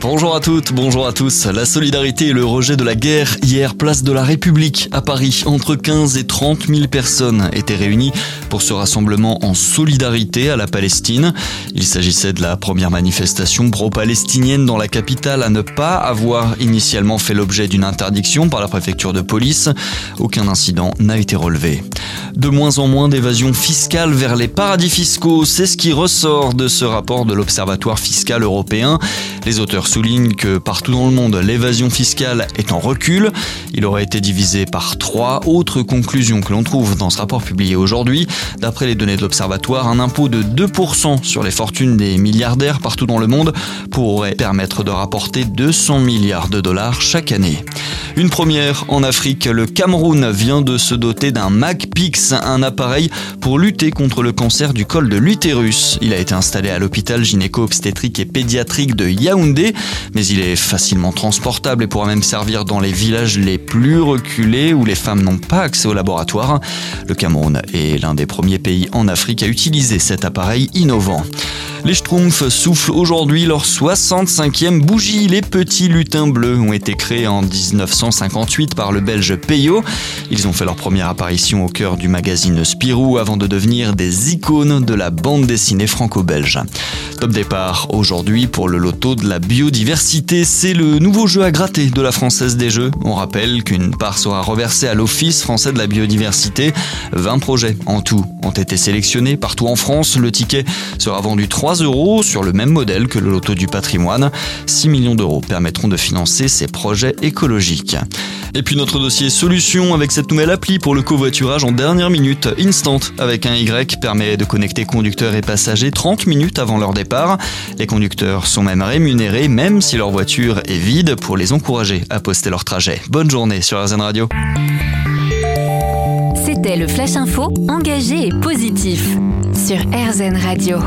Bonjour à toutes, bonjour à tous. La solidarité et le rejet de la guerre. Hier, place de la République à Paris. Entre 15 et 30 000 personnes étaient réunies pour ce rassemblement en solidarité à la Palestine. Il s'agissait de la première manifestation pro-palestinienne dans la capitale à ne pas avoir initialement fait l'objet d'une interdiction par la préfecture de police. Aucun incident n'a été relevé. De moins en moins d'évasion fiscale vers les paradis fiscaux, c'est ce qui ressort de ce rapport de l'Observatoire fiscal européen. Les auteurs soulignent que partout dans le monde, l'évasion fiscale est en recul. Il aurait été divisé par trois autres conclusions que l'on trouve dans ce rapport publié aujourd'hui. D'après les données de l'Observatoire, un impôt de 2% sur les fortunes des milliardaires partout dans le monde pourrait permettre de rapporter 200 milliards de dollars chaque année. Une première en Afrique, le Cameroun vient de se doter d'un MagPix, un appareil pour lutter contre le cancer du col de l'utérus. Il a été installé à l'hôpital gynéco-obstétrique et pédiatrique de Yaoundé, mais il est facilement transportable et pourra même servir dans les villages les plus reculés où les femmes n'ont pas accès au laboratoire. Le Cameroun est l'un des premiers pays en Afrique à utiliser cet appareil innovant. Les Schtroumpfs soufflent aujourd'hui leur 65e bougie. Les petits lutins bleus ont été créés en 1958 par le belge Peyo. Ils ont fait leur première apparition au cœur du magazine Spirou avant de devenir des icônes de la bande dessinée franco-belge. Top départ aujourd'hui pour le loto de la biodiversité. C'est le nouveau jeu à gratter de la Française des Jeux. On rappelle qu'une part sera reversée à l'Office français de la biodiversité. 20 projets en tout ont été sélectionnés partout en France. Le ticket sera vendu 3 euros sur le même modèle que le loto du patrimoine. 6 millions d'euros permettront de financer ces projets écologiques. Et puis notre dossier solution avec cette nouvelle appli pour le covoiturage en dernière minute. Instant avec un Y permet de connecter conducteurs et passagers 30 minutes avant leur départ. Les conducteurs sont même rémunérés même si leur voiture est vide pour les encourager à poster leur trajet. Bonne journée sur RZN Radio. C'était le Flash Info engagé et positif sur RZN Radio.